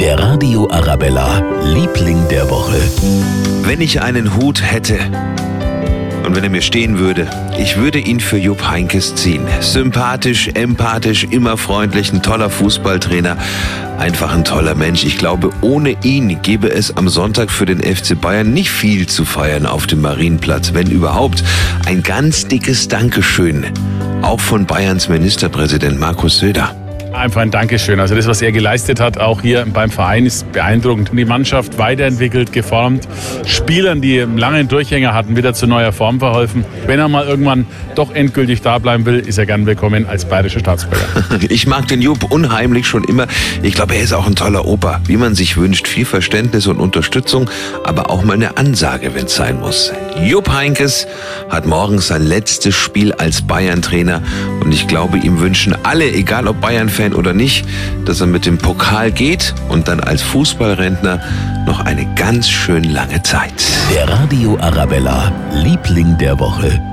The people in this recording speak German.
Der Radio Arabella, Liebling der Woche. Wenn ich einen Hut hätte und wenn er mir stehen würde, ich würde ihn für Jupp Heinkes ziehen. Sympathisch, empathisch, immer freundlich, ein toller Fußballtrainer, einfach ein toller Mensch. Ich glaube, ohne ihn gäbe es am Sonntag für den FC Bayern nicht viel zu feiern auf dem Marienplatz, wenn überhaupt. Ein ganz dickes Dankeschön, auch von Bayerns Ministerpräsident Markus Söder. Einfach ein Dankeschön. Also das, was er geleistet hat, auch hier beim Verein, ist beeindruckend. Die Mannschaft weiterentwickelt, geformt. Spielern, die langen Durchhänger hatten, wieder zu neuer Form verholfen. Wenn er mal irgendwann doch endgültig da bleiben will, ist er gern willkommen als bayerischer Staatsbürger. Ich mag den Jupp unheimlich schon immer. Ich glaube, er ist auch ein toller Opa, wie man sich wünscht. Viel Verständnis und Unterstützung, aber auch mal eine Ansage, wenn es sein muss. Jupp Heinkes hat morgen sein letztes Spiel als Bayern-Trainer und ich glaube, ihm wünschen alle, egal ob Bayern-Fan oder nicht, dass er mit dem Pokal geht und dann als Fußballrentner noch eine ganz schön lange Zeit. Der Radio Arabella, Liebling der Woche.